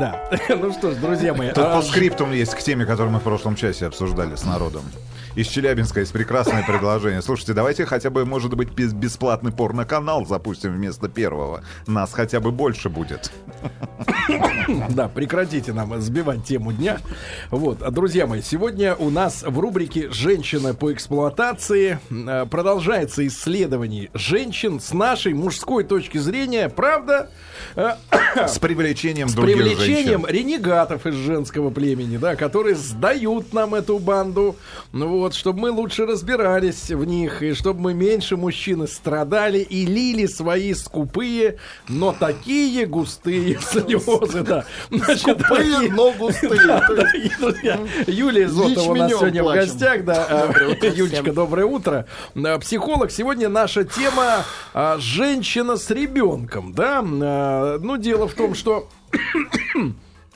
Да, ну что ж, друзья мои. Тут по скриптум есть к теме, которую мы в прошлом часе обсуждали с народом. Из Челябинска есть прекрасное предложение. Слушайте, давайте хотя бы, может быть, без- бесплатный порноканал запустим вместо первого. Нас хотя бы больше будет. Да, прекратите нам сбивать тему дня. Вот, а, друзья мои, сегодня у нас в рубрике «Женщина по эксплуатации» э, продолжается исследование женщин с нашей мужской точки зрения. Правда, С привлечением с других привлечением женщин. ренегатов из женского племени, да, которые сдают нам эту банду, ну вот, чтобы мы лучше разбирались в них, и чтобы мы меньше мужчины страдали и лили свои скупые, но такие густые слезы, да. Значит, дорогие- но густые. друзья, Юлия Зотова у нас сегодня в гостях, да. Юлечка, доброе утро. Психолог. Сегодня наша тема а, женщина с ребенком, да. А, Ну, дело в том, что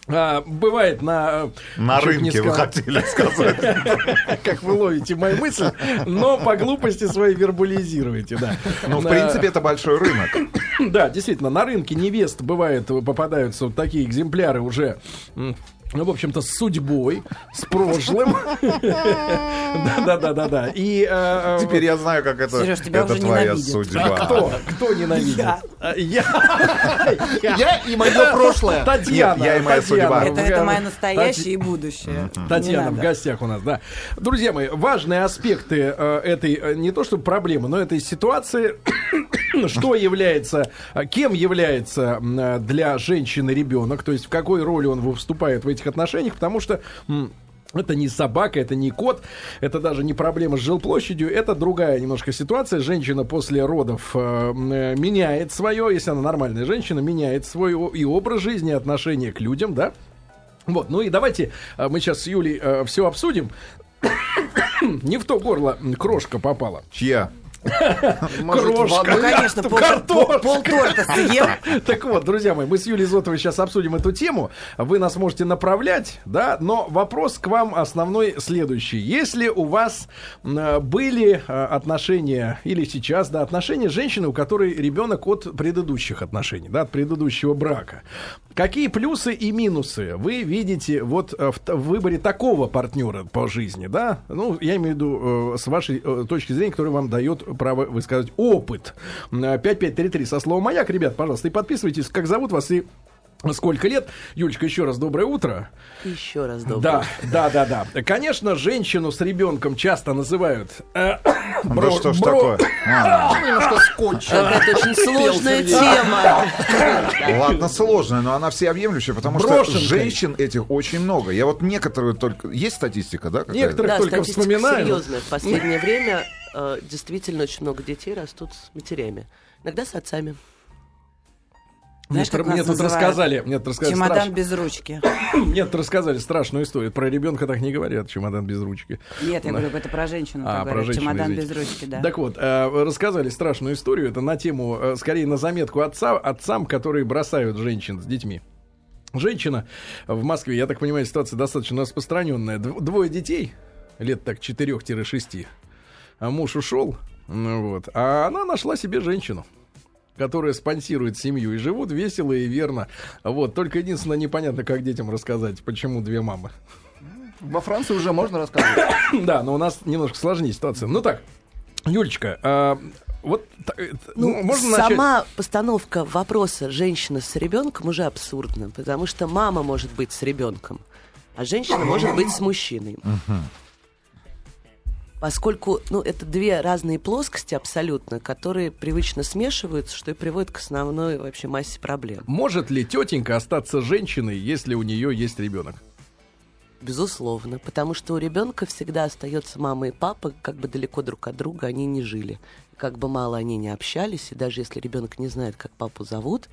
а, бывает на... На чуть не рынке, вы сказал, хотели сказать. Как вы ловите мои мысли, но по глупости своей вербализируете, да. Ну, в принципе, это большой рынок. Да, действительно, на рынке невест бывает, попадаются вот такие экземпляры уже ну, в общем-то, с судьбой, с прошлым. Да-да-да-да-да. И э, э, Теперь я знаю, как это, тебя это уже твоя ненавидят. судьба. кто? Кто ненавидит? Я. А, Я. И мое прошлое. Татьяна. Я и моя судьба. Это, мое настоящее и будущее. Татьяна в гостях у нас, да. Друзья мои, важные аспекты э, этой, не то чтобы проблемы, но этой ситуации, что является, э, кем является э, для женщины ребенок, то есть в какой роли он выступает в этих отношениях, потому что это не собака, это не кот, это даже не проблема с жилплощадью, это другая немножко ситуация. Женщина после родов э, э, меняет свое, если она нормальная женщина, меняет свой и образ жизни, и отношение к людям, да. Вот, ну и давайте э, мы сейчас с Юлей все обсудим. Не в то горло крошка попала. Чья? Может, Крошка. Ну, конечно, пол, Картошка. пол, торта съел. Так вот, друзья мои, мы с Юлией Зотовой сейчас обсудим эту тему. Вы нас можете направлять, да, но вопрос к вам основной следующий. Если у вас были э, отношения, или сейчас, да, отношения с женщиной, у которой ребенок от предыдущих отношений, да, от предыдущего брака, какие плюсы и минусы вы видите вот э, в выборе такого партнера по жизни, да? Ну, я имею в виду э, с вашей э, точки зрения, который вам дает право высказать опыт. М, э, 5533 со словом «Маяк». Ребят, пожалуйста, и подписывайтесь, как зовут вас и сколько лет. Юлечка, еще раз доброе утро. Еще раз доброе. Да, да, да, да. Конечно, женщину с ребенком часто называют... э, Да бро- что ж бро- такое? А, Немножко скотч. Это очень сложная тема. Ладно, сложная, но она всеобъемлющая, потому что женщин этих очень много. Я вот некоторые только... Есть статистика, да? Некоторых Да, только вспоминаю. серьезная. В последнее время э, действительно очень много детей растут с матерями. Иногда с отцами. Мне, Знаешь, мне нас тут рассказали, мне тут рассказали, Чемодан страш- без ручки. мне тут рассказали страшную историю. Про ребенка так не говорят, чемодан без ручки. Нет, я говорю, это про женщину. А, про женщину, Чемодан извините. без ручки, да. Так вот, э, рассказали страшную историю. Это на тему, э, скорее на заметку отца, отцам, которые бросают женщин с детьми. Женщина в Москве, я так понимаю, ситуация достаточно распространенная. Дв- Двое детей, лет так 4-6. А муж ушел, ну вот, а она нашла себе женщину которая спонсирует семью и живут весело и верно. Вот, только единственное непонятно, как детям рассказать, почему две мамы. Во Франции уже можно рассказывать. Да, но у нас немножко сложнее ситуация. Ну так, Юлечка, а, вот э, Ну, можно начать? сама постановка вопроса женщина с ребенком уже абсурдна, потому что мама может быть с ребенком, а женщина может быть с мужчиной. Поскольку, ну, это две разные плоскости абсолютно, которые привычно смешиваются, что и приводит к основной вообще массе проблем. Может ли тетенька остаться женщиной, если у нее есть ребенок? Безусловно, потому что у ребенка всегда остается мама и папа, как бы далеко друг от друга они не жили. Как бы мало они не общались, и даже если ребенок не знает, как папу зовут,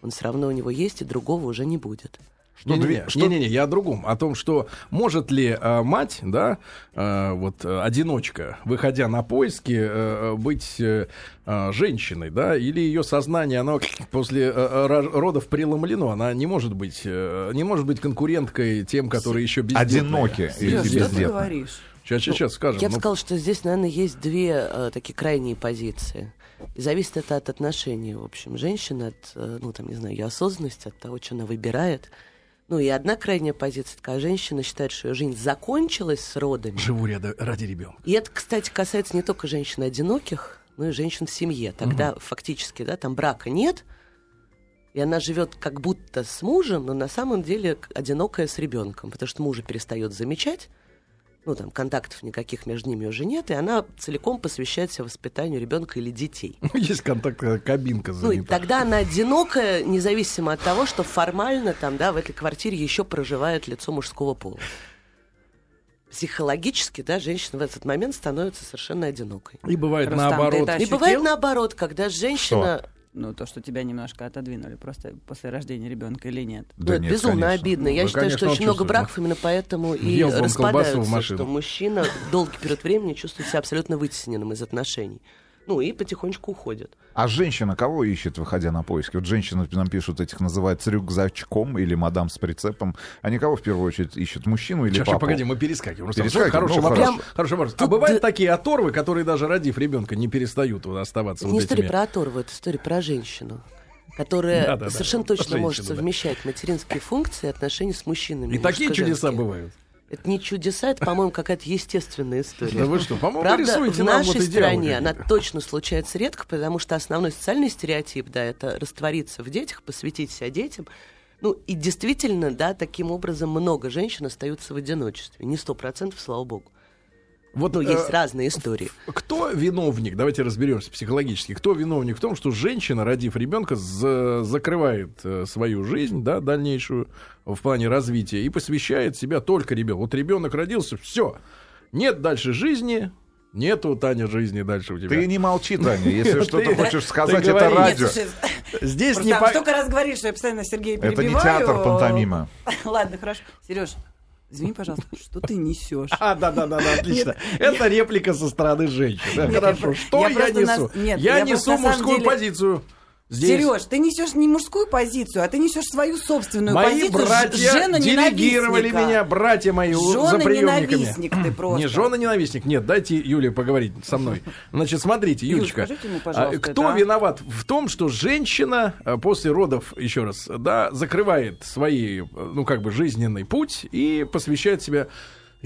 он все равно у него есть, и другого уже не будет. Что Не-не-не, две- что- не-не-не, я о другом. О том, что может ли э, мать, да, э, вот э, одиночка, выходя на поиски, э, быть э, э, женщиной, да, или ее сознание, оно после э, э, ро- родов преломлено, она не может быть, э, не может быть конкуренткой тем, которые еще бездетные. Одиноки или Серёж, что ты говоришь? Сейчас, сейчас, сейчас скажем. Я бы Ну, сказала, что здесь, наверное, есть две э, такие крайние позиции. И зависит это от отношений, в общем, женщины, от, э, ну, там, не знаю, ее осознанности, от того, что она выбирает. Ну и одна крайняя позиция, такая женщина считает, что ее жизнь закончилась с родами. Живу ряда- ради ребенка. И это, кстати, касается не только женщин одиноких, но и женщин в семье. Тогда фактически, да, там брака нет, и она живет как будто с мужем, но на самом деле одинокая с ребенком, потому что мужа перестает замечать, ну там контактов никаких между ними уже нет, и она целиком посвящает себя воспитанию ребенка или детей. Есть контакт, э, кабинка Ну, и занята. тогда она одинокая, независимо от того, что формально там, да, в этой квартире еще проживает лицо мужского пола. Психологически, да, женщина в этот момент становится совершенно одинокой. И бывает Рустам, ты наоборот. это И бывает наоборот, когда женщина... Ну, то, что тебя немножко отодвинули просто после рождения ребенка или нет? Ну, Да это нет, безумно конечно. обидно. Я Вы, считаю, что конечно, очень много браков именно поэтому и распадаются, что мужчина долгий период времени чувствует себя абсолютно вытесненным из отношений. Ну и потихонечку уходит. А женщина кого ищет, выходя на поиски? Вот женщины нам пишут, этих называют с рюкзачком или мадам с прицепом. Они кого в первую очередь ищут, мужчину или Сейчас, папу? погоди, мы перескакиваем. Перескакиваем, Хороший ну, вопрос. хорошо. Хороший вопрос. А бывают такие оторвы, которые даже родив ребенка не перестают оставаться Это вот не история этими. про оторву, это история про женщину, которая Да-да-да, совершенно про точно может женщину, да. совмещать материнские функции и отношения с мужчинами. И такие мужско-женские. чудеса бывают. Это не чудеса, это, по-моему, какая-то естественная история. Да вы что, по-моему, Правда, в нашей вот стране она точно случается редко, потому что основной социальный стереотип, да, это раствориться в детях, посвятить себя детям. Ну, и действительно, да, таким образом много женщин остаются в одиночестве. Не сто процентов, слава богу. Вот, Ну, э, есть разные истории. Кто виновник? Давайте разберемся психологически. Кто виновник в том, что женщина, родив ребенка, за- закрывает э, свою жизнь, да, дальнейшую в плане развития и посвящает себя только ребенку. Вот ребенок родился, все, нет дальше жизни, нету Таня жизни дальше у тебя. Ты не молчи, Таня. Если что-то хочешь сказать, это радио. Здесь не по- столько раз говоришь, что я постоянно Сергея Это не перебиваю. театр пантомима. Ладно, хорошо. Сереж, извини, пожалуйста, что ты несешь? А, да, да, да, да, отлично. Это реплика со стороны женщин. Да, Нет, Хорошо. я Что я, я несу? нас- нет, я я несу на мужскую деле- позицию. Здесь. Сереж, ты несешь не мужскую позицию, а ты несешь свою собственную Мои позицию братья жена делегировали меня, братья мои, у- за Жена приемниками. ненавистник ты просто. Не жена ненавистник, нет, дайте Юле поговорить со мной. Значит, смотрите, Юль, Юлечка, скажите а, кто это, виноват в том, что женщина а, после родов, еще раз, да, закрывает свои, ну, как бы, жизненный путь и посвящает себя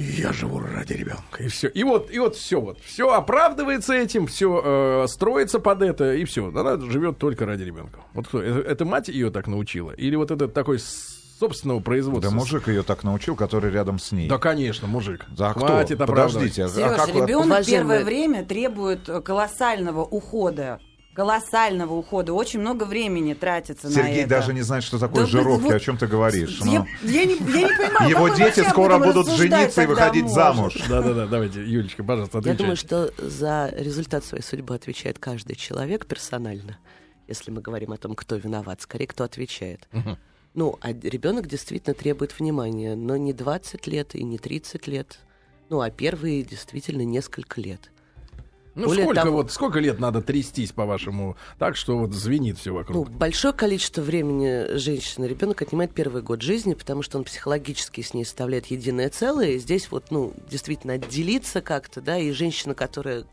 я живу ради ребенка, и все. И вот, и вот все, вот, все оправдывается этим, все строится под это, и все. Она живет только ради ребенка. Вот кто? Это, это мать ее так научила? Или вот этот такой собственного производства? Да мужик ее так научил, который рядом с ней. Да, конечно, мужик. Да, кто? Хватит оправдывать. Подождите, а Сереж, как ребенок Уважаемые- первое время требует э, колоссального ухода. Колоссального ухода. Очень много времени тратится на Сергей это. даже не знает, что такое Да жировки, вот- о чем ты говоришь. Я, ну. я не, я не понимаю, Его дети скоро будут жениться и выходить может? замуж. Да-да-да, давайте, Юлечка, пожалуйста, Я отвечайте. думаю, что за результат своей судьбы отвечает каждый человек персонально. Если мы говорим о том, кто виноват, скорее, кто отвечает. Ну, а ребенок действительно требует внимания, но не 20 лет и не 30 лет. Ну, а первые действительно несколько лет. Ну, более сколько, того- вот, сколько лет надо трястись, по-вашему, так, что вот звенит все Ну, вокруг? большое количество времени женщины ребенок отнимает первый год жизни, потому что он психологически с ней составляет единое целое. И здесь вот, ну, действительно отделиться как-то, да, и женщина, которая,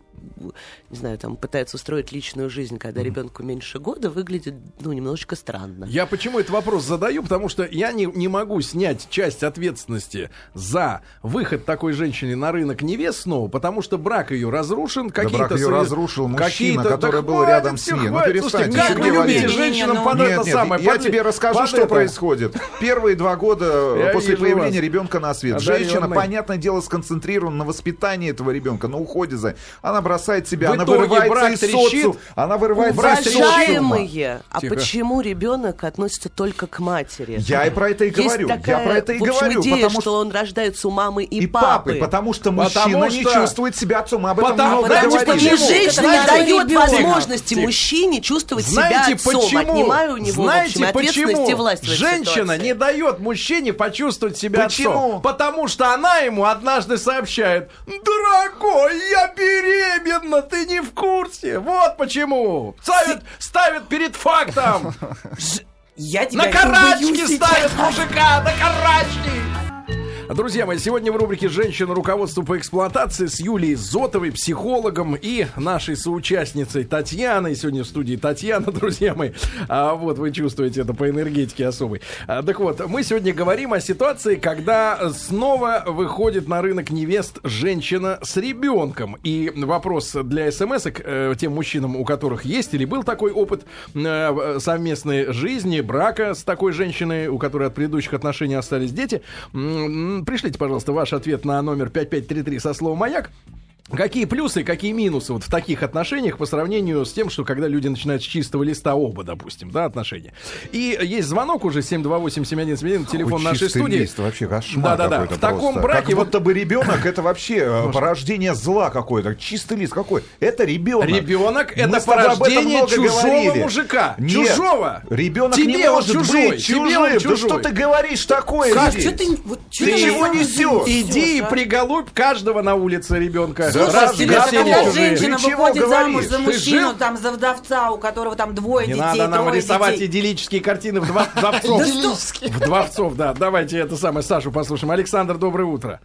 не знаю, там, пытается устроить личную жизнь, когда ребенку меньше года, выглядит, ну, немножечко странно. Я почему этот вопрос задаю? Потому что я не, не могу снять часть ответственности за выход такой женщины на рынок невест снова, потому что брак ее разрушен, какие-то... брак соверш- разрушил мужчина, какие-то- который Да был хватит рядом с ней. Ну, перестаньте, Слушайте, как вы любите женщинам Не, под Нет, это нет, самое? я под- тебе расскажу, под что это. происходит. Первые два года Я после появления вас. ребенка на свет. Женщина, понятное дело, сконцентрирована на воспитании этого ребенка, на уходе за. Она бросает себя, В она итоге вырывается брак из трещит. социума. Она вырывается из социума. Уважаемые, а Тихо. почему ребенок относится только к матери? Я и про это и Есть говорю. Я такая, про это и в общем, говорю. идея, Потому что он рождается у мамы и, и папы, потому что Потому мужчина не что- чувствует себя отцом. Мы об этом Потому- много потому что говорили. Почему? женщина не дает ребенок- возможности Тихо. мужчине чувствовать Знаете себя отцом, почему? отнимая у него в общем, Знаете ответственность почему? и власть Женщина не дает мужчине почувствовать себя Почему? отцом. Потому что она ему однажды сообщает, дорогой, я беременна, ты не в курсе. Вот почему. Ставит, ставит перед фактом. Я тебя На карачки ставят мужика, на карачки. Друзья мои, сегодня в рубрике «Женщина. Руководство по эксплуатации» с Юлией Зотовой, психологом и нашей соучастницей Татьяной. Сегодня в студии Татьяна, друзья мои. А, вот вы чувствуете это по энергетике особой. А, так вот, мы сегодня говорим о ситуации, когда снова выходит на рынок невест женщина с ребенком. И вопрос для смс э, тем мужчинам, у которых есть или был такой опыт э, совместной жизни, брака с такой женщиной, у которой от предыдущих отношений остались дети. Пришлите, пожалуйста, ваш ответ на номер 5533 со словом «Маяк». Какие плюсы, какие минусы вот в таких отношениях по сравнению с тем, что когда люди начинают с чистого листа оба, допустим, да, отношения. И есть звонок уже 728-7171, телефон Какой нашей студии. лист, вообще кошмар Да-да-да. В таком просто. браке Как вот- будто бы ребенок это вообще э, порождение зла какое-то. Чистый лист какой? Это ребенок. Ребенок это порождение чужого говорили. мужика. Нет, Чужого. Ребенок Тебе не может чужой, быть тебе он чужим. Да чужой. что ты говоришь такое? Здесь? что ты... вот Ты чего деле Иди и а? приголубь каждого на улице ребенка. Раз в гостинице когда чужие. женщина Ты выходит замуж за мужчину, там, за вдовца, у которого там двое Не детей, надо нам рисовать детей. идиллические картины вдва- вдовцов. Вдовцов, да. Давайте это самое Сашу послушаем. Александр, доброе утро.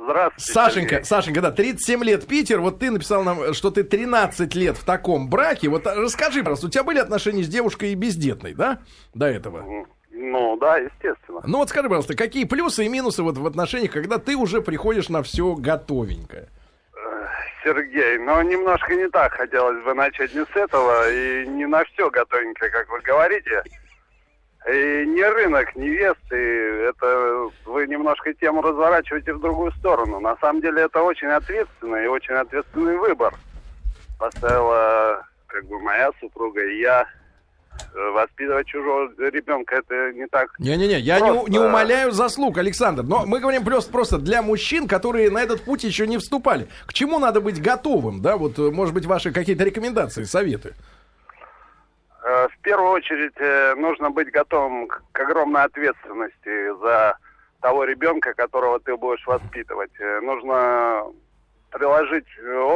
Здравствуйте. Сашенька, Сергей. Сашенька, да, 37 лет Питер. Вот ты написал нам, что ты 13 лет в таком браке. Вот а, расскажи, пожалуйста, у тебя были отношения с девушкой бездетной, да, до этого? Ну, да, естественно. Ну вот скажи, пожалуйста, какие плюсы и минусы вот в отношениях, когда ты уже приходишь на все готовенькое? Сергей, но немножко не так хотелось бы начать не с этого и не на все готовенькое, как вы говорите. И не рынок невесты, это вы немножко тему разворачиваете в другую сторону. На самом деле это очень ответственный и очень ответственный выбор. Поставила как бы моя супруга и я. Э, Воспитывать чужого ребенка это не так Не-не-не, я не, Просто- не умоляю заслуг, Александр, но мы говорим просто, просто для мужчин, которые на этот путь еще не вступали. К чему надо быть готовым, да? Вот, э, может быть, ваши какие-то рекомендации, советы? Э, В первую очередь нужно быть готовым к огромной ответственности за того ребенка, которого ты будешь воспитывать. Нужно приложить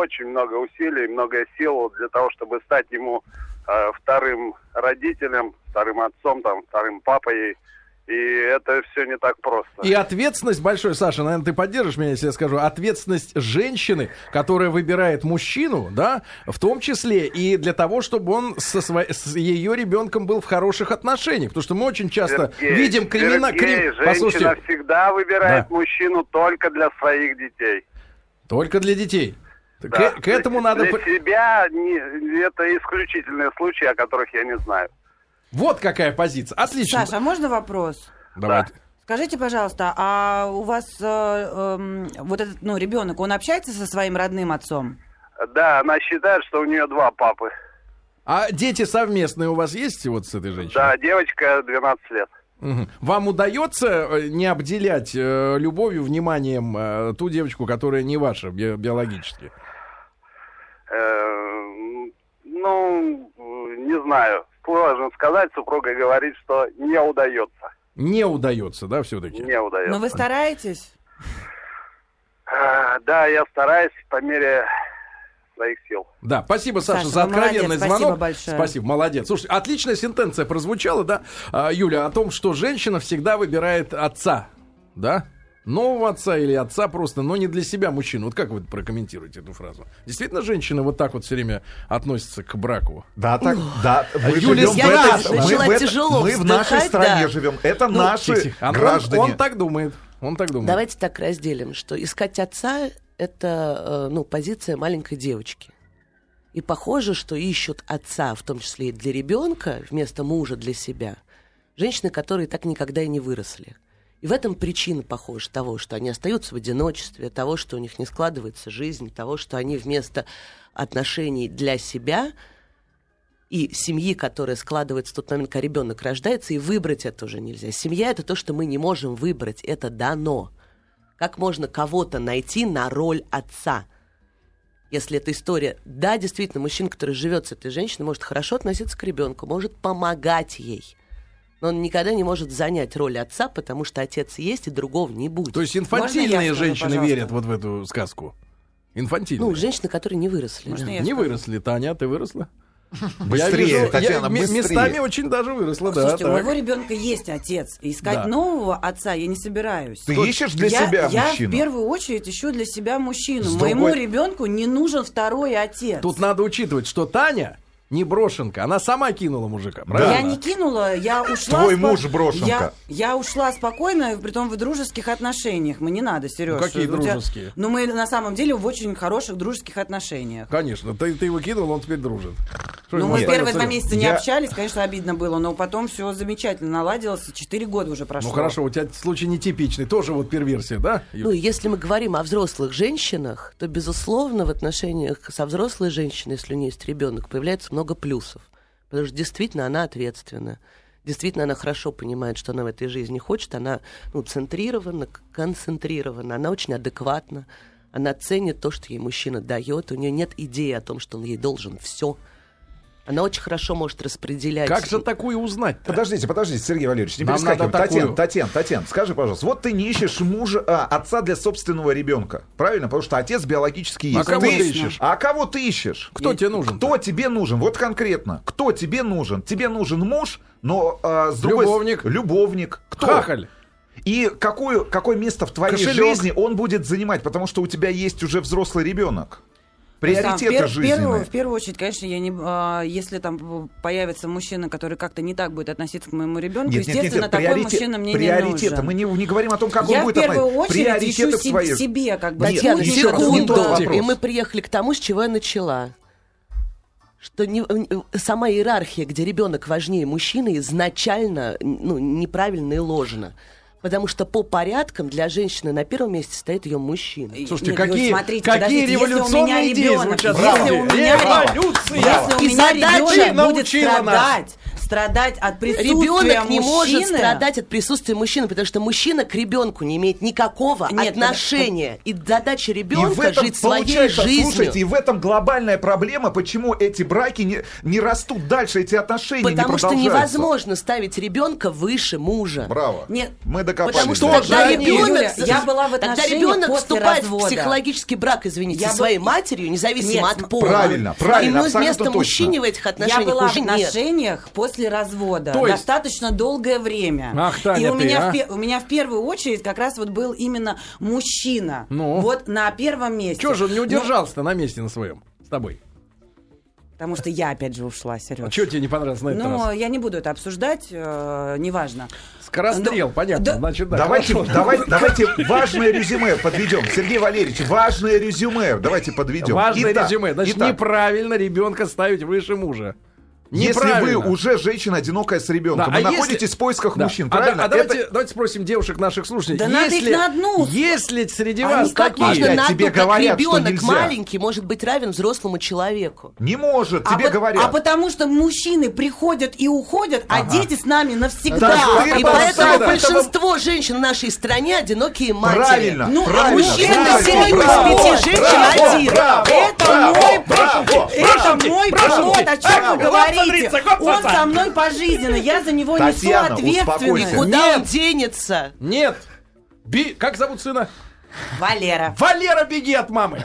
очень много усилий, много сил для того, чтобы стать ему э, вторым родителем, вторым отцом, там, вторым папой. И это все не так просто. И ответственность большой, Саша, наверное, ты поддержишь меня, если я скажу, ответственность женщины, которая выбирает мужчину, да, в том числе и для того, чтобы он со сво- с ее ребенком был в хороших отношениях. Потому что мы очень часто Сергей, видим криминал... Сергей, женщина Послушайте, всегда выбирает Да. мужчину только для своих детей. только для детей. Да. К, к этому надо... Для себя не- это исключительные случаи, о которых я не знаю. Вот какая позиция. Отлично. Саша, а можно вопрос? Давайте. Скажите, пожалуйста, а у вас э, эм, вот этот, ну, ребенок, он общается со своим родным отцом? Да, она считает, что у нее два папы. А дети совместные у вас есть вот с этой женщиной? Да, девочка 12 лет. Вам удается э, не обделять э, любовью, вниманием э, ту девочку, которая не ваша би- биологически? Э, ну, не знаю. Сложно сказать. Супруга говорит, что не удается. Не удается, да, все-таки? Не удается. Но вы стараетесь? Э, Да, я стараюсь по мере своих сил. Да, спасибо, Саша, Саша, за вы откровенный молодец, спасибо звонок. большое. Спасибо, молодец. Слушай, отличная сентенция прозвучала, да, а, Юля, о том, что женщина всегда выбирает отца, да? Нового отца или отца просто, но не для себя мужчину. Вот как вы прокомментируете эту фразу? Действительно, женщины вот так вот все время относятся к браку? Да, так, да. Мы Юлия живем в я этом- начала мы в тяжело Мы в нашей стране да. живем. Это Ну, наши тихо, тихо. Он- граждане. Он, так думает. Он так думает. Давайте так разделим, что искать отца — это э, ну, позиция маленькой девочки. И похоже, что ищут отца, в том числе и для ребенка, вместо мужа для себя, женщины, которые так никогда и не выросли. И в этом причина, похоже, того, что они остаются в одиночестве, того, что у них не складывается жизнь, того, что они вместо отношений для себя и семьи, которая складывается в тот момент, когда ребенок рождается, и выбрать это уже нельзя. Семья это то, что мы не можем выбрать, это дано. Как можно кого-то найти на роль отца? Если эта история, да, действительно, мужчина, который живет с этой женщиной, может хорошо относиться к ребенку, может помогать ей. Но он никогда не может занять роль отца, потому что отец есть, и другого не будет. То есть я инфантильные скажу, женщины пожалуйста? верят вот в эту сказку? Инфантильные. ну, женщины, которые не выросли. Можно да. я Не скажу? выросли. Таня, ты выросла? Быстрее, Татьяна, м- быстрее. Местами очень даже выросла, да. Слушайте, у так. моего ребенка есть отец. И искать Да. нового отца я не собираюсь. Ты ищешь для я, себя я мужчину? в первую очередь ищу для себя мужчину. С Моему другой- ребенку не нужен второй отец. Тут надо учитывать, что Таня не брошенка, она сама кинула мужика, правильно? Я не кинула, я ушла. Твой спо- муж брошенка. Я, я ушла спокойно, притом в дружеских отношениях. Мы не надо, Сереж. Ну, какие дружеские? Ну, мы на самом деле в очень хороших дружеских отношениях. Конечно, ты, ты его кинул, он теперь дружит. Что Ну, мы первые два месяца не Я- общались, конечно, обидно было, но потом все замечательно наладилось. Четыре года уже прошло. Ну хорошо, у тебя случай нетипичный, тоже вот перверсия, да? Юль? Ну, если мы говорим о взрослых женщинах, то, безусловно, в отношениях со взрослой женщиной, если у нее есть ребенок, появляется много плюсов. Потому что действительно она ответственна. Действительно, она хорошо понимает, что она в этой жизни хочет. Она ну, центрирована, концентрирована, она очень адекватна. Она ценит то, что ей мужчина дает. У нее нет идеи о том, что он ей должен все. Она очень хорошо может распределять. Как же такую узнать? Подождите, подождите, Сергей Валерьевич, не Нам такую. Татьяна, Татьяна, Татьяна, скажи, пожалуйста, вот ты не ищешь мужа, а, отца для собственного ребенка, правильно? Потому что отец биологически есть. А кого ты ищешь? А кого ты ищешь? Кто тебе нужен? Кто тебе нужен? Вот конкретно. Кто тебе нужен? Тебе нужен муж, но а, с другой... Любовник. Любовник. Кто? Хахаль. И какую, какое место в твоей Кошелек. жизни он будет занимать? Потому что у тебя есть уже взрослый ребенок. Есть, там, в Приоритеты пер- в, первую, жизненные. в первую очередь, конечно, я не, а, если там появится мужчина, который как-то не так будет относиться к моему ребенку, Нет, нет, нет, естественно, нет, такой приоритет- мужчина мне приоритеты. не нужен. Мы не, не говорим о том, как я он будет в первую очередь Приоритеты ищу своей- себе, как бы. Нет, Татьяна, еще Путь раз, не тот вопрос. И мы приехали к тому, с чего я начала. Что не- сама иерархия, где ребенок важнее мужчины, изначально ну, неправильно и ложно. Потому что по порядкам для женщины на первом месте стоит ее мужчина. Слушайте, Нет, какие, Юль, смотрите, какие подождите, если у меня революционные идеи ребенок, звучат. если у меня Революция! Если у меня ребенок будет научила нас. Страдать, от присутствия Ребенок не может мужчины, страдать от присутствия мужчины, потому что мужчина к ребенку не имеет никакого Нет, отношения. И задача И в ребенка этом, жить своей жизнью. слушайте, и в этом глобальная проблема, почему эти браки не, не растут дальше, эти отношения Потому не что невозможно ставить ребенка выше мужа. Браво. Нет, Мы докопались. Потому что до тогда ребенок, я была в тогда отношениях ребенок после вступает развода. в психологический брак, извините, Я со был- своей матерью, независимо Нет, от пола. Правильно, правильно, Ему абсолютно место точно. мужчине в этих Я отношениях была в уже нет. отношениях после развода То есть- достаточно долгое время. Ах, Таня, и у ты, меня, а? в, у меня в первую очередь как раз вот был именно мужчина. Ну? Вот на первом месте. Чего же он не Ну, удержался на месте на своем с тобой? потому что я опять же ушла, Сереж. А что тебе не понравилось на этот Ну, раз? я не буду это обсуждать, э, неважно. Скорострел, Ну, понятно. да- Значит, да, Давайте, хорошо. давай, давайте важное резюме подведем. Сергей Валерьевич, важное резюме. Давайте подведем. Важное Итак, резюме. Значит, итак, неправильно ребенка ставить выше мужа. Если вы уже женщина одинокая с ребенком, Да, вы а если- находитесь в поисках Да. мужчин, А да- правильно? А, давайте, Это- давайте спросим девушек наших слушателей. Да надо их на одну. Если среди А вас никак такие... Можно на тебе одну, как говорят, что ребенок нельзя. маленький может быть равен взрослому человеку. Не может, А тебе пот- говорят. а потому что мужчины приходят и уходят, а дети с нами навсегда. Да, А И это поэтому самое- большинство женщин в нашей стране одинокие матери. Правильно, Ну, а правильно. мужчина Браво, из пяти женщин браво, один. браво, Это браво, мой браво, Это мой подход, о чем вы говорите? Смотрите, Он со мной пожизненно, я за него Татьяна, несу успокойся. ответственность. Куда он денется? Нет. Би... Как зовут сына? Валера. Валера, беги от мамы.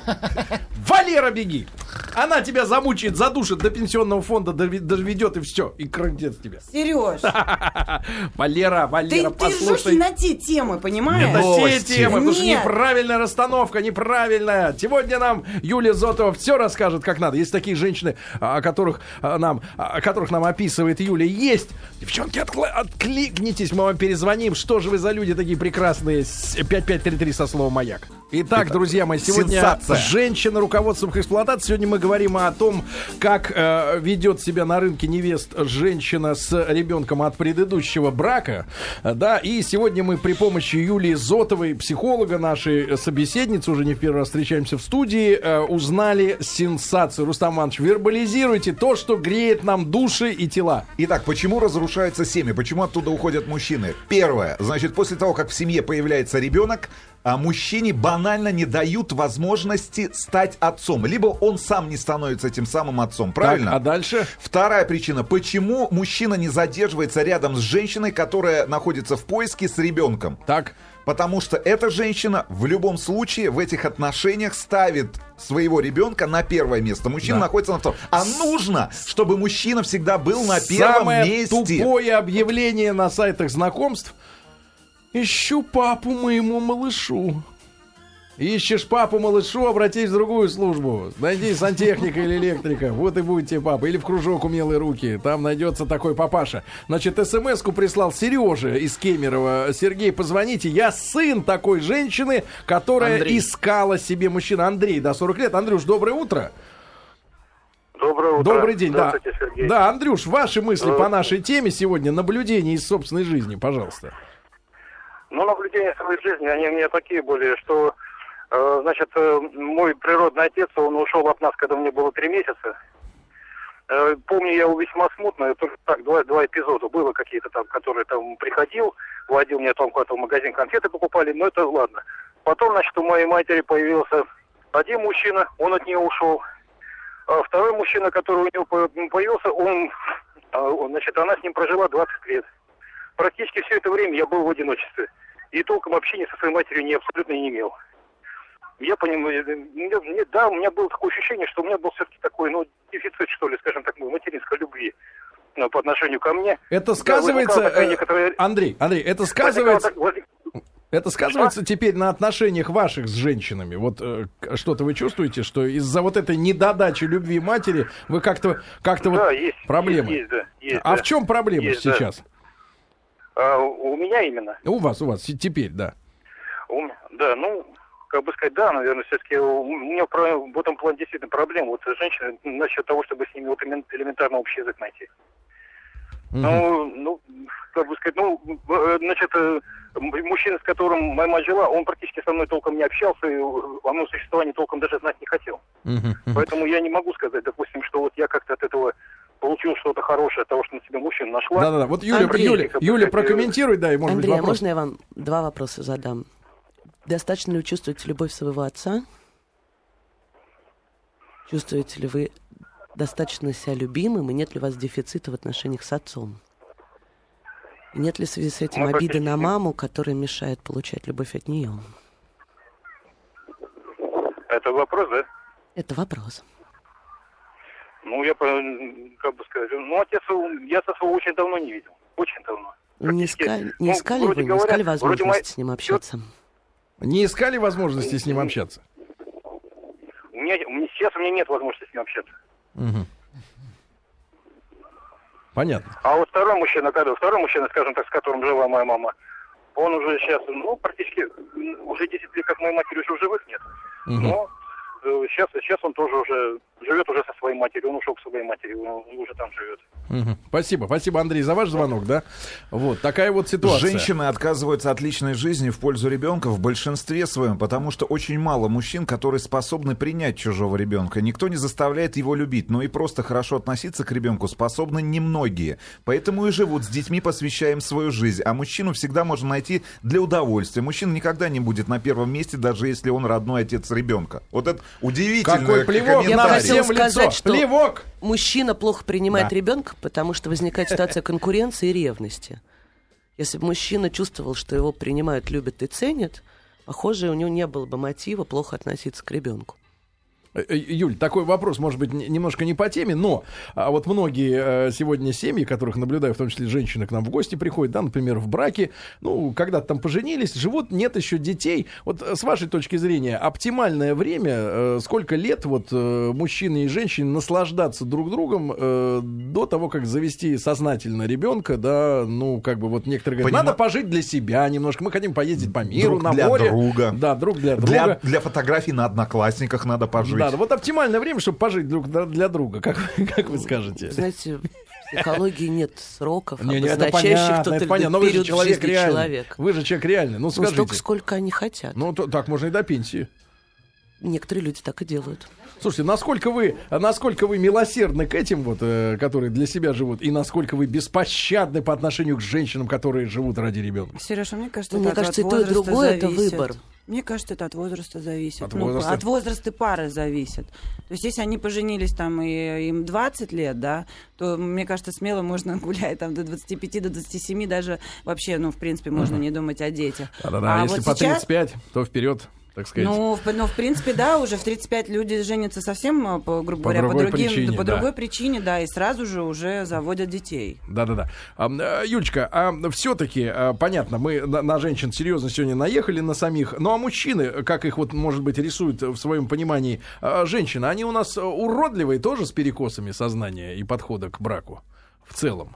Валера, беги. Она тебя замучает, задушит, до пенсионного фонда доведет и все. И крандец тебя. Сереж, Валера, ты, Валера, ты послушай. не на те темы, понимаешь? Это те темы, потому что неправильная расстановка, неправильная. Сегодня нам Юлия Зотова все расскажет, как надо. Есть такие женщины, о которых а, нам, о которых нам описывает Юля. Есть. Девчонки, откла- откликнитесь, мы вам перезвоним. Что же вы за люди такие прекрасные? С- 5533 со словом «Маяк». Итак, друзья мои, сегодня сенсация. женщина руководством эксплуатации. Сегодня мы говорим о том, как э, ведет себя на рынке невест женщина с ребенком от предыдущего брака. Да, и сегодня мы при помощи Юлии Зотовой, психолога нашей собеседницы, уже не в первый раз встречаемся в студии, э, узнали сенсацию. Рустам Иванович, вербализируйте то, что греет нам души и тела. Итак, почему разрушаются семьи? Почему оттуда уходят мужчины? Первое. Значит, после того, как в семье появляется ребенок, мужчине банально не дают возможности стать отцом. Либо он сам не становится этим самым отцом, правильно? Так, а дальше? Вторая причина. Почему мужчина не задерживается рядом с женщиной, которая находится в поиске с ребенком? Так. Потому что эта женщина в любом случае в этих отношениях ставит своего ребенка на первое место. Мужчина Да. находится на втором. А нужно, чтобы мужчина всегда был на первом Самое месте. тупое объявление на сайтах знакомств. Ищу папу моему малышу. Ищешь папу малышу, обратись в другую службу. Найди сантехника или электрика. Вот и будет тебе папа. Или в кружок умелые руки. Там найдется такой папаша. Значит, смс-ку прислал Сережа из Кемерово. Сергей, позвоните. Я сын такой женщины, которая Андрей. искала себе мужчину. Андрей, да, 40 лет. Андрюш, доброе утро. Доброе утро. Добрый день, да. Сергей. Да, Андрюш, ваши мысли по нашей теме сегодня, наблюдения из собственной жизни, пожалуйста. Ну, наблюдения своей жизни, они у меня такие были, что, э, значит, э, мой природный отец, он ушел от нас, когда мне было три месяца. Э, помню я его весьма смутно, только так, два, два эпизода было какие-то там, которые там приходил, водил меня там куда-то в магазин, конфеты покупали, но это ладно. Потом, значит, у моей матери появился один мужчина, он от нее ушел. А второй мужчина, который у него по- появился, а, он, значит, она с ним прожила 20 лет. Практически все это время я был в одиночестве. И толком общения со своей матерью не абсолютно не имел. Я понимаю, э, мне- мне- да, у меня было такое ощущение, что у меня был все-таки такой, ну, дефицит, что ли, скажем так, материнской любви ну, по отношению ко мне. Это Да, сказывается, такая э, некоторая- Андрей, Андрей, это сказывается, это сказывается теперь на отношениях ваших с женщинами. Вот э, что-то вы чувствуете, что из-за вот этой недодачи любви матери вы как-то, как-то Да, вот есть, проблемы. есть, есть, да, есть, а да. в чем проблема Есть, да. А, у меня именно. У вас, у вас те- теперь, да. У Да, ну, как бы сказать, да, наверное, все-таки у меня в этом плане действительно проблема. Вот женщины насчет того, чтобы с ними вот элемент- элементарно общий язык найти. Мгм. Ну, ну, как бы сказать, ну, э, значит, э, мужчина, с которым моя мать жила, он практически со мной толком не общался, и э, о моем существовании толком даже знать не хотел. Мгм. Поэтому я не могу сказать, допустим, что вот я как-то от этого получил что-то хорошее, от того, что на себе мужчину нашла. Да-да-да. Вот Юля, Андрей, Юля, Юля, прокомментируй, да, и может Андрей, быть а вопрос. можно я вам два вопроса задам? Достаточно ли вы чувствуете любовь своего отца? Чувствуете ли вы достаточно себя любимым, и нет ли у вас дефицита в отношениях с отцом? И нет ли в связи с этим Мы обиды на маму, которая мешает получать любовь от нее? Это вопрос, да? Это вопрос. Ну, я, как бы сказать, ну, отец, я отца своего очень давно не видел. Очень давно. Не искали, не ну, искали вроде вы, не говоря, искали возможности моя- с ним общаться? Не искали возможности с ним общаться? У меня, сейчас у меня нет возможности с ним общаться. Мгм. Понятно. А вот второй мужчина, когда второй мужчина, скажем так, с которым жила моя мама, он уже сейчас, ну, практически уже 10 лет, как моей матери уже в живых нет. Мгм. Но сейчас, сейчас он тоже уже живет уже со своей матерью, он ушел к своей матери, он уже там живет. Мгм. Спасибо, спасибо, Андрей, за ваш звонок, да? Вот такая вот ситуация. Женщины отказываются от личной жизни в пользу ребенка в большинстве своем, потому что очень мало мужчин, которые способны принять чужого ребенка. Никто не заставляет его любить, но и просто хорошо относиться к ребенку способны немногие. Поэтому и живут с детьми, посвящая им свою жизнь. А мужчину всегда можно найти для удовольствия. Мужчина никогда не будет на первом месте, даже если он родной отец ребенка. Вот это удивительно. Какой плевок Я бы всем хотела лицо. сказать, что- Плевок! Мужчина плохо принимает Да. ребенка, потому что возникает ситуация конкуренции и ревности. Если бы мужчина чувствовал, что его принимают, любят и ценят, похоже, у него не было бы мотива плохо относиться к ребенку. Э, э, Юль, такой вопрос, может быть, немножко не по теме, но а, вот многие э, сегодня семьи, которых наблюдаю, в том числе женщины к нам в гости приходят, да, например, в браке, ну, когда-то там поженились, живут, нет еще детей. Вот с вашей точки зрения, оптимальное время, сколько лет вот мужчине и женщине наслаждаться друг другом до того, как завести сознательно ребенка, да, ну, как бы вот некоторые говорят, Понима- надо пожить для себя немножко, мы хотим поездить по миру, Друг на для море. друга. Да, друг для друга. Для, для фотографий на одноклассниках надо пожить. Да, да, вот оптимальное время, чтобы пожить друг для, друга, как, вы- как вы скажете. Знаете, в психологии нет сроков, Не, не, это обозначающих понятно, тот это или понятно, но вы же человек реальный. человека. Вы же человек реальный, ну Ну, скажите. столько, сколько они хотят. Ну, то- так можно и до пенсии. Некоторые люди так и делают. Слушайте, насколько вы, насколько вы милосердны к этим вот, э, которые для себя живут, и насколько вы беспощадны по отношению к женщинам, которые живут ради ребенка? Сережа, мне кажется, Ну, мне это от кажется, и то, и другое это зависит. выбор. Мне кажется, это от возраста зависит. От Ну, возраста? от возраста пары зависит. То есть, если они поженились там и им 20 лет, да, то, мне кажется, смело можно гулять там до 25, до 27, даже вообще, ну, в принципе, можно не думать о детях. Да-да-да, А если вот по сейчас- 35, то вперед, так сказать. Ну, в, ну, в принципе, да, уже в 35 люди женятся совсем, а, по, грубо По говоря, по, другой другим, причине, по да. другой причине, да, и сразу же уже заводят детей. Да-да-да. А, э, Юлечка, а все-таки, понятно, мы на, на женщин серьезно сегодня наехали, на самих. Ну а мужчины, как их вот, может быть, рисуют в своем понимании, а, женщины, они у нас э, уродливые тоже с перекосами сознания и подхода к браку в целом?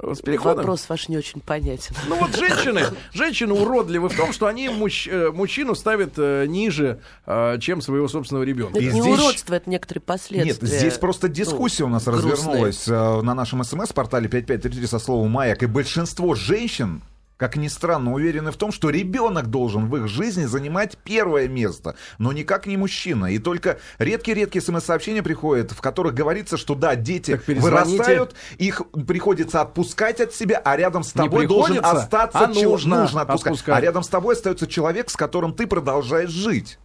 С переходом? Вопрос ваш не очень понятен. Ну вот женщины, женщины уродливы в том, что они мужч- э, мужчину ставят э, ниже, э, чем своего собственного ребенка. Это И не здесь- уродство, это некоторые последствия. Нет, здесь просто ну, дискуссия у нас грустные. развернулась э, на нашем смс-портале 5533 со словом «Маяк». И большинство женщин, как ни странно, уверены в том, что ребенок должен в их жизни занимать первое место, но никак не мужчина. И только редкие-редкие смс-сообщения приходят, в которых говорится, что да, дети вырастают, их приходится отпускать от себя, а рядом с тобой должен приходится, остаться... а чел- нужно отпускать. отпускать. А рядом с тобой остается человек, с которым ты продолжаешь жить.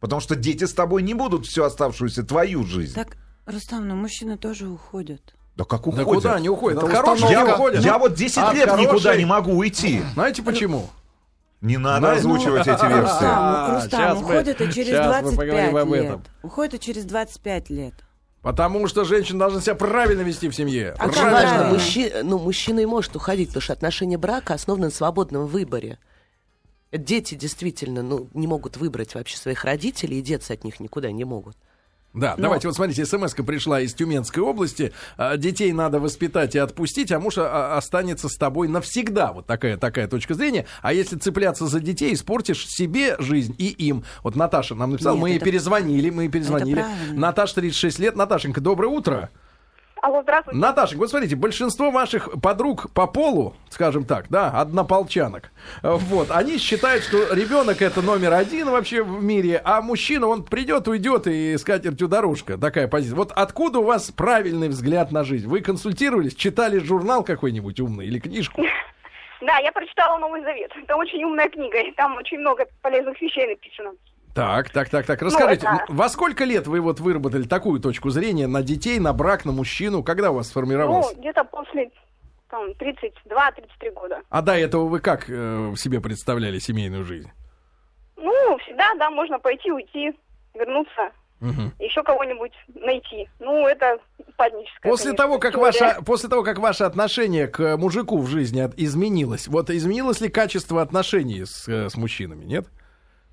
Потому что дети с тобой не будут всю оставшуюся твою жизнь. Так, Рустам, но мужчины тоже уходят. Да как Да уходят? куда они уходят? Это От хорошего Я, уходят. я вот 10 От лет никуда хорошей- не могу уйти. Знаете почему? Не надо Знаешь, озвучивать эти версии. Рустам, А, Рустам, мы- уходят и через щас мы 25 поговорим об лет. этом. Уходят и через 25 лет. Потому что женщина должна себя правильно вести в семье. А как важно, правильно? мужчи- ну, мужчина и может уходить, потому что отношения брака основаны на свободном выборе. Дети действительно ну, не могут выбрать вообще своих родителей, и деться от них никуда не могут. Да, Но- давайте вот смотрите, смс пришла из Тюменской области. А, Детей надо воспитать и отпустить, а муж а, останется с тобой навсегда. Вот такая, такая точка зрения. А если цепляться за детей, испортишь себе жизнь и им. Вот Наташа нам написала, Нет, мы это- перезвонили, мы перезвонили. Наташа 36 лет. Наташенька, доброе утро. Алло, здравствуйте. Наташенька, вот смотрите, большинство ваших подруг по полу, скажем так, да, однополчанок, э, вот, они считают, что ребенок это номер один вообще в мире, а мужчина, он придет, уйдет и с катертью дорожка. Такая позиция. Вот откуда у вас правильный взгляд на жизнь? Вы консультировались, читали журнал какой-нибудь умный или книжку? Да, я прочитала Новый Завет. Это очень умная книга, и там очень много полезных вещей написано. Так, так, так, так. Расскажите, это- во сколько лет вы вот выработали такую точку зрения на детей, на брак, на мужчину? Когда у вас сформировался? Ну, где-то после там, 32-33 года. А до этого вы как э, себе представляли семейную жизнь? Ну, всегда, да, можно пойти, уйти, вернуться, Мгм. еще кого-нибудь найти. Ну, это падническое. После конечно, того, как ваше, после того, как ваше отношение к мужику в жизни от- изменилось, вот изменилось ли качество отношений с, э, с мужчинами, нет?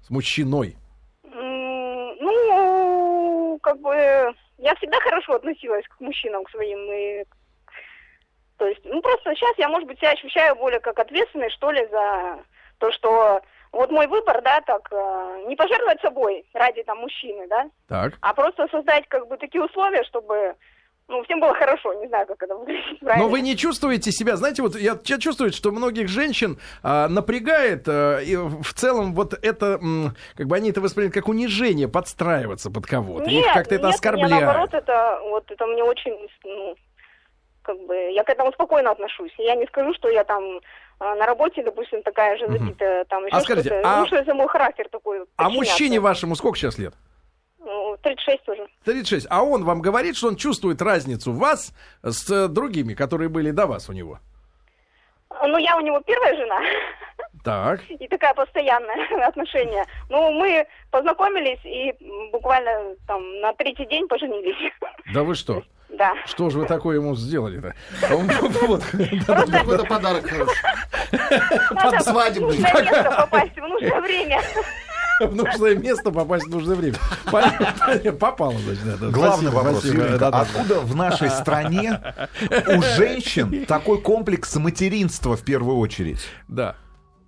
С мужчиной. Бы, я всегда хорошо относилась к мужчинам, к своим. И... То есть, ну, просто сейчас я, может быть, себя ощущаю более как ответственной, что ли, за то, что вот мой выбор, да, так, э, не пожертвовать собой ради, там, мужчины, да, Так. а просто создать, как бы, такие условия, чтобы, ну, всем было хорошо, не знаю, как это выглядит правильно. Но вы не чувствуете себя, знаете, вот я, я чувствую, что многих женщин а, напрягает, а, и в целом вот это, м, как бы они это воспринимают как унижение, подстраиваться под кого-то. Их Нет, как-то это нет, оскорбляет. Мне наоборот, это вот это мне очень, ну, как бы, я к этому спокойно отношусь. Я не скажу, что я там а, на работе, допустим, такая же забитая, там еще А скажите, что-то. а- Ну, что это мой характер такой. А подчиняться. мужчине вашему сколько сейчас лет? Ну, 36 уже. 36. А он вам говорит, что он чувствует разницу вас с э, другими, которые были до вас у него? Ну, я у него первая жена. Так. И такая постоянная отношения. Ну, мы познакомились и буквально там на третий день поженились. Да вы что? Да. Что же вы такое ему сделали-то? Вот. Какой-то подарок хороший. Место попасть в нужное время. В нужное место попасть в нужное время. Попало, значит. да, да. Главный Спасибо, вопрос, спасибо. Юленька, Да, да, да. откуда в нашей стране у женщин такой комплекс материнства в первую очередь? Да.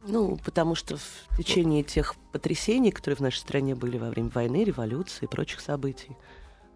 Ну, потому что в течение тех потрясений, которые в нашей стране были во время войны, революции и прочих событий,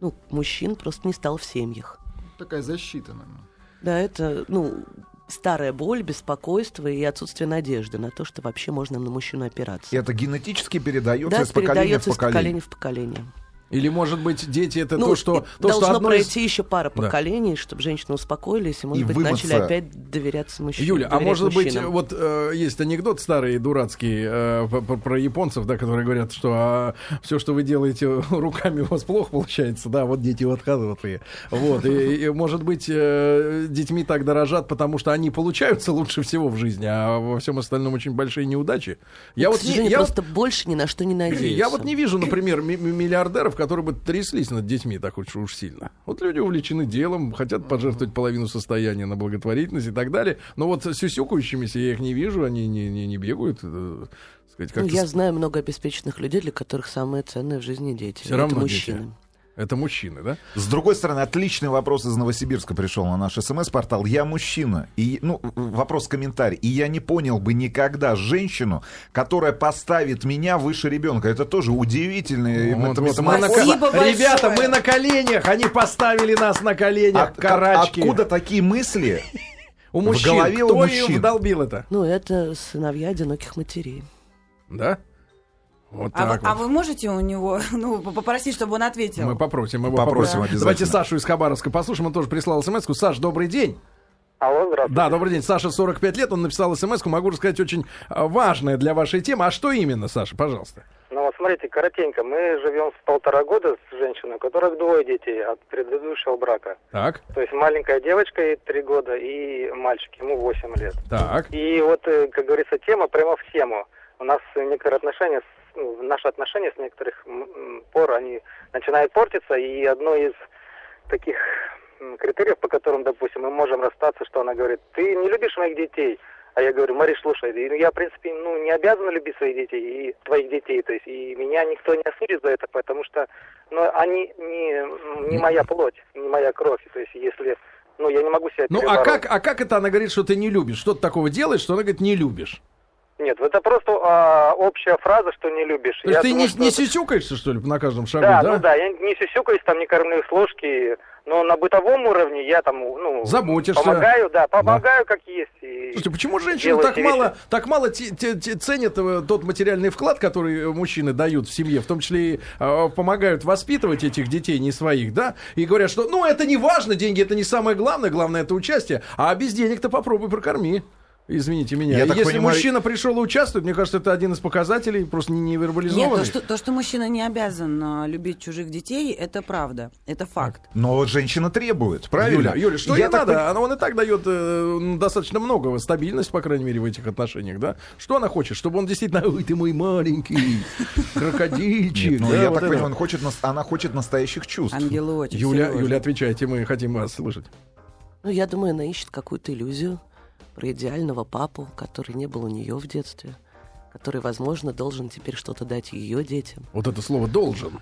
ну, мужчин просто не стало в семьях. Такая защита, наверное. Да, это, ну, старая боль, беспокойство и отсутствие надежды на то, что вообще можно на мужчину опираться. Это генетически передается да, из поколения в передается из поколение. поколения в поколение. Или, может быть, дети это Ну, то, что, то, что должно одно из- пройти еще пара Да. поколений, чтобы женщины успокоились и, может И быть, вымыться. начали опять доверяться мужчинам. Юля, а может быть, мужчинам. вот э, есть анекдот старый, дурацкий, э, про японцев, да, которые говорят, что все, что вы делаете руками, у вас плохо получается, да, вот дети вот отказывают. Вот, и, и, может быть, э, детьми так дорожат, потому что они получаются лучше всего в жизни, а во всем остальном очень большие неудачи. Я К вот я вот- просто больше ни на что не надеются. я вот не вижу, например, ми- ми- миллиардеров, которые бы тряслись над детьми так уж, уж сильно. Вот люди увлечены делом, хотят пожертвовать половину состояния на благотворительность и так далее. Но вот с сюсюкающимися я их не вижу, они не, не, не бегают. э, сказать, Ну, как-то я с- знаю много обеспеченных людей, для которых самое ценное в жизни дети. Это равно мужчины. дети. Это мужчины, да? С другой стороны, отличный вопрос из Новосибирска пришел на наш смс-портал. Я мужчина. И, ну, вопрос комментарий. И я не понял бы никогда женщину, которая поставит меня выше ребенка. Это тоже удивительный Вот, это вот, мы на Ребята, большое. мы на коленях, они поставили нас на коленях, От- карачки. Откуда такие мысли? у в мужчин? голове у Кто им мужчин? вдолбил это? Ну, это сыновья одиноких матерей. Да? Вот А, вы, а вот. вы можете у него ну, попросить, чтобы он ответил? Мы попросим его. Попросим попросим. обязательно. Давайте Сашу из Хабаровска послушаем. Он тоже прислал смс -ку. Саш, добрый день. Алло, здравствуйте. Да, добрый день. Саша, 45 лет, он написал смс Могу рассказать очень а, важное для вашей темы. А что именно, Саша, пожалуйста? Ну вот смотрите, коротенько, мы живем с полтора года с женщиной, у которых двое детей от предыдущего брака. Так, То есть маленькая девочка ей три года и мальчик, ему восемь лет. так. И вот, э, как говорится, тема прямо в тему. У нас некоторые отношения, с- наши отношения с некоторых пор, они начинают портиться, и одно из таких критериев, по которым, допустим, мы можем расстаться, что она говорит, ты не любишь моих детей, а я говорю, Мариш, слушай, и я, в принципе, ну, не обязана любить своих детей и твоих детей, то есть, и меня никто не осудит за это, потому что, ну, они не, не моя плоть, не моя кровь, то есть, если, ну, я не могу себя Ну, а как, а как это она говорит, что ты не любишь? Что ты такого делаешь, что она говорит, не любишь? Нет, это просто а, общая фраза, что не любишь. То есть ты думаю, не, что не сисюкаешься, что ли, на каждом шагу, Да, да? ну да, я не сюсюкаюсь, там не кормлю с ложки, но на бытовом уровне я там, ну... Заботишься. Помогаю, да, помогаю как есть. И... Слушайте, почему женщины так мало, вещи. так мало те- те- те- ценят э, тот материальный вклад, который э, мужчины дают в семье, в том числе и э, помогают воспитывать этих детей не своих, да? И говорят, что ну это не важно, деньги это не самое главное, главное это участие, а без денег-то попробуй прокорми. Извините меня. Я Если понимаю- мужчина пришел и участвует, мне кажется, это один из показателей, просто не, не Нет, вербализованный. то что, то, что мужчина не обязан а, любить чужих детей, это правда, это факт. Но вот женщина требует, правильно? Юля, Юля, что Я ей так надо? Она, он и так дает э, ну, достаточно много, стабильность, по крайней мере, в этих отношениях, да? Что она хочет? Чтобы он действительно, ой, ты мой маленький крокодильчик. Ну, я так понимаю, она хочет настоящих чувств. Ангелы очень Юля. Юля, отвечайте, мы хотим вас слышать. Ну, я думаю, она ищет какую-то иллюзию про идеального папу, который не был у нее в детстве, который, возможно, должен теперь что-то дать ее детям. Вот это слово «должен».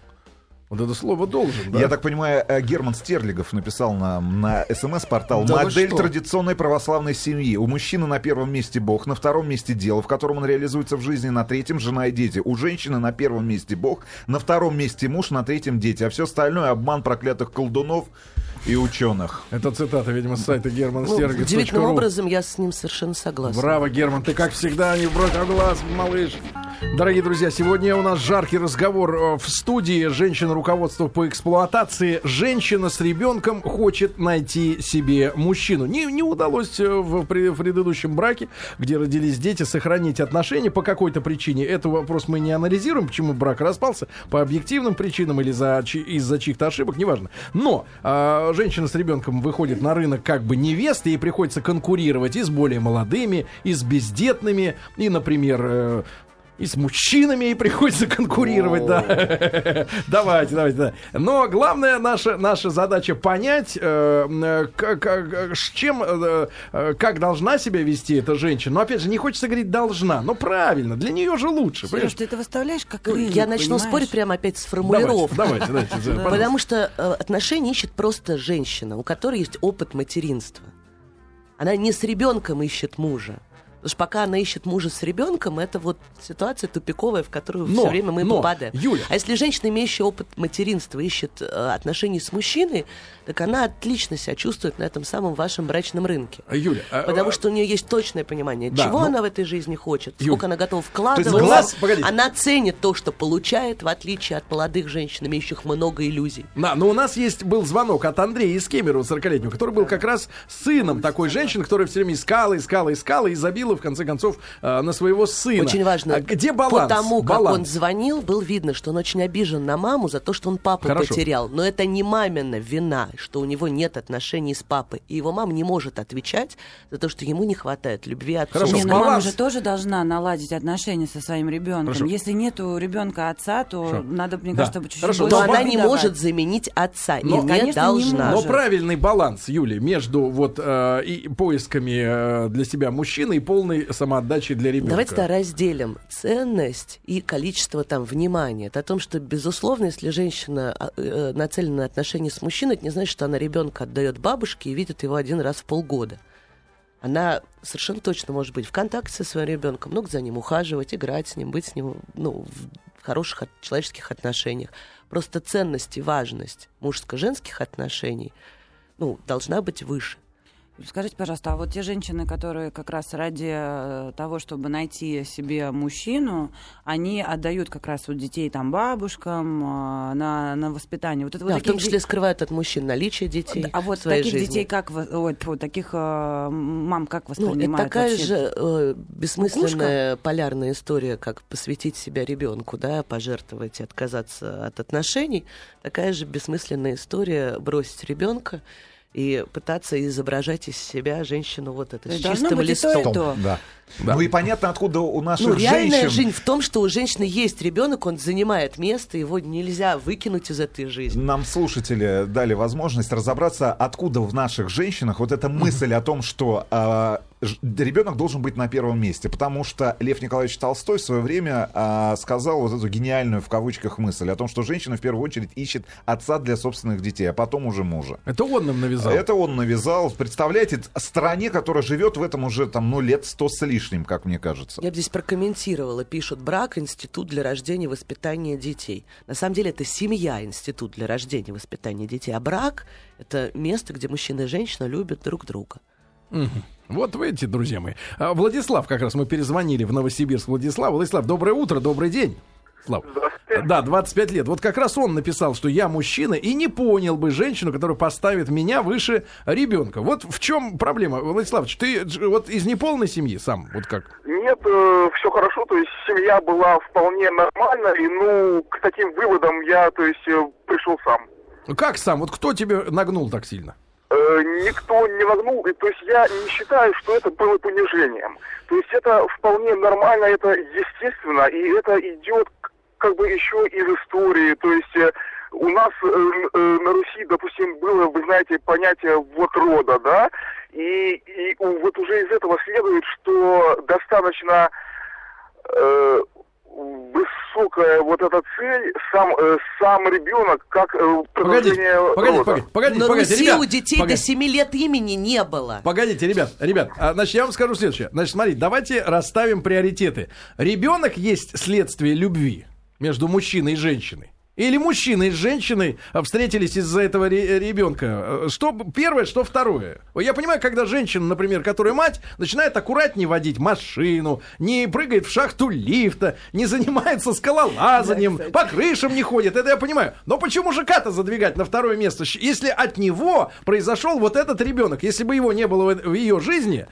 Вот это слово «должен», да? Я так понимаю, э, Герман Стерлигов написал нам на СМС-портал Да «Модель традиционной православной семьи. У мужчины на первом месте Бог, на втором месте дело, в котором он реализуется в жизни, на третьем жена и дети. У женщины на первом месте Бог, на втором месте муж, на третьем дети. А все остальное обман проклятых колдунов и ученых». Это цитата, видимо, с сайта Ну, германстерги.ру. удивительным образом я с ним совершенно согласна. Браво, Герман, ты как всегда не бровь, а глаз, малыш. Дорогие друзья, сегодня у нас жаркий разговор э, в студии. Женщина руководство по эксплуатации. Женщина с ребенком хочет найти себе мужчину. Не, не удалось э, в, пре- в предыдущем браке, где родились дети, сохранить отношения по какой-то причине. Это вопрос мы не анализируем, почему брак распался, по объективным причинам или за, из-за чьих-то ошибок, неважно. Но а, женщина с ребенком выходит на рынок как бы невесты, ей приходится конкурировать и с более молодыми, и с бездетными, и, например, э, и с мужчинами ей приходится конкурировать, да. Давайте, давайте, да. Но главная наша, наша задача понять, э, э, как, как- с чем, э, э, как должна себя вести эта женщина. Но опять же, не хочется говорить должна, но правильно, для нее же лучше. Сереж, ты это выставляешь как Ну, рынок, я начну понимаешь? спорить прямо опять с Давайте, формулировкой. давайте, давайте, пожалуйста. Потому что э, отношения ищет просто женщина, у которой есть опыт материнства. Она не с ребенком ищет мужа, Потому что пока она ищет мужа с ребенком, это вот ситуация тупиковая, в которую Но, все время мы но, попадаем. Юля. А если женщина, имеющая опыт материнства, ищет э, отношений с мужчиной, так она отлично себя чувствует на этом самом вашем брачном рынке. Юля, а, Потому а, что у нее есть точное понимание, Да, чего ну- она в этой жизни хочет, Юль, сколько она готова вкладывать. есть глаз- погодите. Она ценит то, что получает, в отличие от молодых женщин, имеющих много иллюзий. Да, но у нас есть был звонок от Андрея из Кемерово, 40-летнего, который был как раз сыном такой женщины, которая все время искала, искала, искала и забила, в конце концов, э, на своего сына. Очень важно. А где баланс? По тому, как Баланс. он звонил, было видно, что он очень обижен на маму за то, что он папу Хорошо. потерял. Но это не мамина вина, что у него нет отношений с папой. И его мама не может отвечать за то, что ему не хватает любви отца. Хорошо, Не, мама же тоже должна наладить отношения со своим ребенком. Хорошо. Если нет у ребенка отца, то Хорошо. надо, мне Да. кажется, чуть-чуть Хорошо, больше Но но она не давать. может заменить отца. Но, и не конечно, не должна. Но может. правильный баланс, Юли, между вот э, и поисками э, для себя мужчины и полной самоотдачей для ребенка. Давайте тогда разделим ценность и количество там внимания. Это о том, что, безусловно, если женщина а, э, нацелена на отношения с мужчиной, это не значит, что она ребенка отдает бабушке и видит его один раз в полгода. Она совершенно точно может быть в контакте со своим ребенком, много за ним ухаживать, играть с ним, быть с ним ну, в хороших человеческих отношениях. Просто ценность и важность мужско-женских отношений ну, должна быть выше. Скажите, пожалуйста, а вот те женщины, которые как раз ради э, того, чтобы найти себе мужчину, они отдают как раз вот детей там бабушкам э, на, на воспитание. Вот это вот Да, в таких том числе скрывают от мужчин наличие детей. А вот в своей таких жизни. детей как тьфу, таких э, мам как Ну, это воспринимают такая вообще? же э, бессмысленная полярная история, как посвятить себя ребенку, да, пожертвовать и отказаться от отношений. Такая же бессмысленная история бросить ребенка и пытаться изображать из себя женщину вот это То с чистым и то, и листом. то. Да. Да. Ну и понятно, откуда у наших Ну, реальная женщин... жизнь в том, что у женщины есть ребенок, он занимает место, его нельзя выкинуть из этой жизни. Нам слушатели дали возможность разобраться, откуда в наших женщинах вот эта мысль о том, что а, ребенок должен быть на первом месте. Потому что Лев Николаевич Толстой в свое время а, сказал вот эту гениальную в кавычках мысль о том, что женщина в первую очередь ищет отца для собственных детей, а потом уже мужа. Это он нам навязал. Это он навязал. Представляете, стране, которая живет в этом уже там, ну, лет сто с лишним, как мне кажется. Я бы здесь прокомментировала. Пишут, брак – институт для рождения и воспитания детей. На самом деле это семья – институт для рождения и воспитания детей. А брак – это место, где мужчина и женщина любят друг друга. Мгм. Вот вы эти, друзья мои. А, Владислав, как раз мы перезвонили в Новосибирск. Владислав, Владислав, доброе утро, добрый день. Слав. Да, 25 лет. Вот как раз он написал, что я мужчина и не понял бы женщину, которая поставит меня выше ребенка. Вот в чем проблема, Владислав, ты вот из неполной семьи сам, вот как? Нет, все хорошо, то есть семья была вполне нормальна, и ну, к таким выводам я, то есть, э, пришел сам. Как сам? Вот кто тебе нагнул так сильно? Э, никто не нагнул, и, то есть я не считаю, что это было понижением. То есть это вполне нормально, это естественно, и это идет как бы еще из истории. То есть э, у нас э, э, на Руси, допустим, было, вы знаете, понятие вот рода, да, и, и вот уже из этого следует, что достаточно э, высокая вот эта цель, сам, э, сам ребенок, как э, продолжение погодите, рода. погодите, погодите, На погодите, ребят, у детей погодите. до 7 лет имени не было. Погодите, ребят, ребят, а, значит, я вам скажу следующее. Значит, смотрите, давайте расставим приоритеты. Ребенок есть следствие любви между мужчиной и женщиной. Или мужчина и женщиной а, встретились из-за этого ре- ребенка. Э, Что первое, что второе. Я понимаю, когда женщина, например, которая мать, начинает аккуратнее водить машину, не прыгает в шахту лифта, не занимается скалолазанием, по крышам не ходит, это я понимаю. Но почему мужика-то задвигать на второе место, если от него произошел вот этот ребенок, если бы его не было в в ее жизни,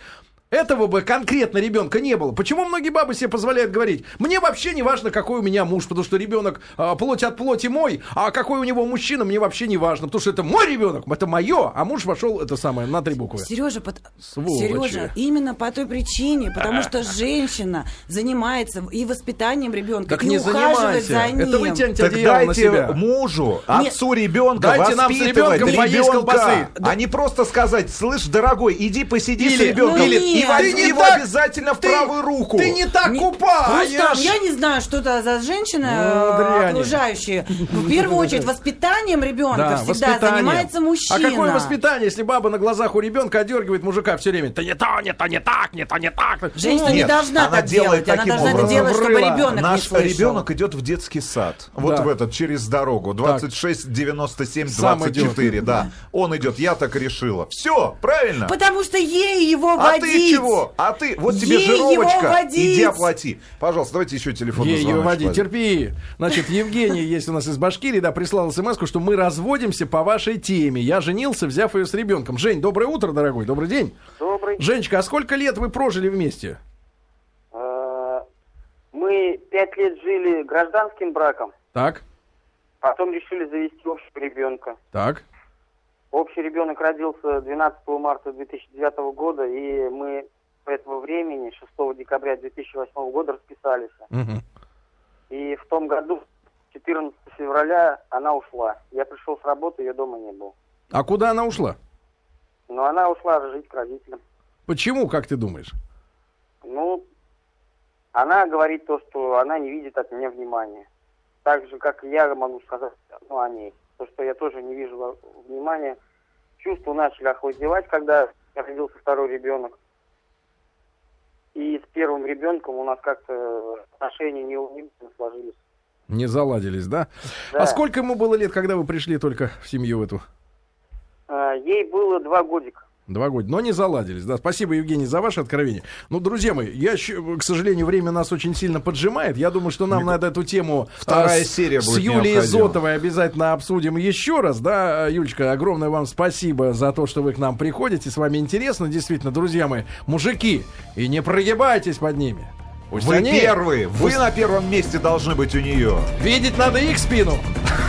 этого бы конкретно ребенка не было. Почему многие бабы себе позволяют говорить, мне вообще не важно, какой у меня муж, потому что ребенок а, плоть от плоти мой, а какой у него мужчина, мне вообще не важно, потому что это мой ребенок, это мое, а муж вошел, это самое, на три буквы. Сережа, Сволочи. Сережа, именно по той причине, потому что женщина занимается и воспитанием ребенка, Так и не ухаживает за ним. Это вы тянете Так одеяло на дайте себя. мужу, Нет. отцу ребенка Дайте нам с ребенком поесть колбасы. ребенка, а не просто сказать, слышь, дорогой, иди посиди с Или- ребенком. или- нет, И Нет. возьми Ты не его так- обязательно в ты- правую руку. Ты не так Не- купаешь. Рустам, я не знаю, что это за женщины Ну, э, дряни. окружающие. Ну, В первую очередь, воспитанием ребенка Да, всегда воспитание. занимается мужчина. А какое воспитание, если баба на глазах у ребенка одергивает мужика все время? Да не то, не то, не так, не то, не так. Женщина Ну, не Нет, должна она так делает делать. Она должна это делать, чтобы ребенок не Наш слышал. ребенок идет в детский сад. Вот Да. в этот, через дорогу. 26, 97, Сам 24, да. Он идет, я так решила. Все, правильно? Потому что ей его А водить. Ты чего? А ты, вот тебе Ей жировочка, водить. иди оплати. Пожалуйста, давайте еще телефонный Ей ее звоночек води, возьмем. терпи. Значит, Евгений есть у нас из Башкирии, да, прислал смс что мы разводимся по вашей теме. Я женился, взяв ее с ребенком. Жень, доброе утро, дорогой, добрый день. Добрый. Женечка, а сколько лет вы прожили вместе? Э, Мы пять лет жили гражданским браком, Так, потом решили завести общего ребенка. так. Общий ребенок родился 12 марта 2009 года, и мы этого времени, 6 декабря 2008 года, расписались. Мгм. И в том году, 14 февраля, она ушла. Я пришел с работы, ее дома не было. А куда она ушла? Но она ушла жить к родителям. Почему, как ты думаешь? Ну, она говорит то, что она не видит от меня внимания. Так же, как и я могу сказать ну, о ней. То, что я тоже не вижу внимания. Чувства начали охладевать, когда родился второй ребенок. И с первым ребенком у нас как-то отношения не, не сложились. Не заладились, да? Да. А сколько ему было лет, когда вы пришли только в семью эту? А, Ей было два годика. Два года, но не заладились. Да, спасибо, Евгений, за ваше откровение. Ну, друзья мои, я, к сожалению, время нас очень сильно поджимает. Я думаю, что нам надо эту тему Вторая а, серия с Юлией. Зотовой обязательно обсудим еще раз. Да, Юлечка, огромное вам спасибо за то, что вы к нам приходите. С вами интересно, действительно, друзья мои, мужики, и не прогибайтесь под ними. Пусть Вы они- первые, вы пусть- на первом месте должны быть у нее. Видеть надо их спину.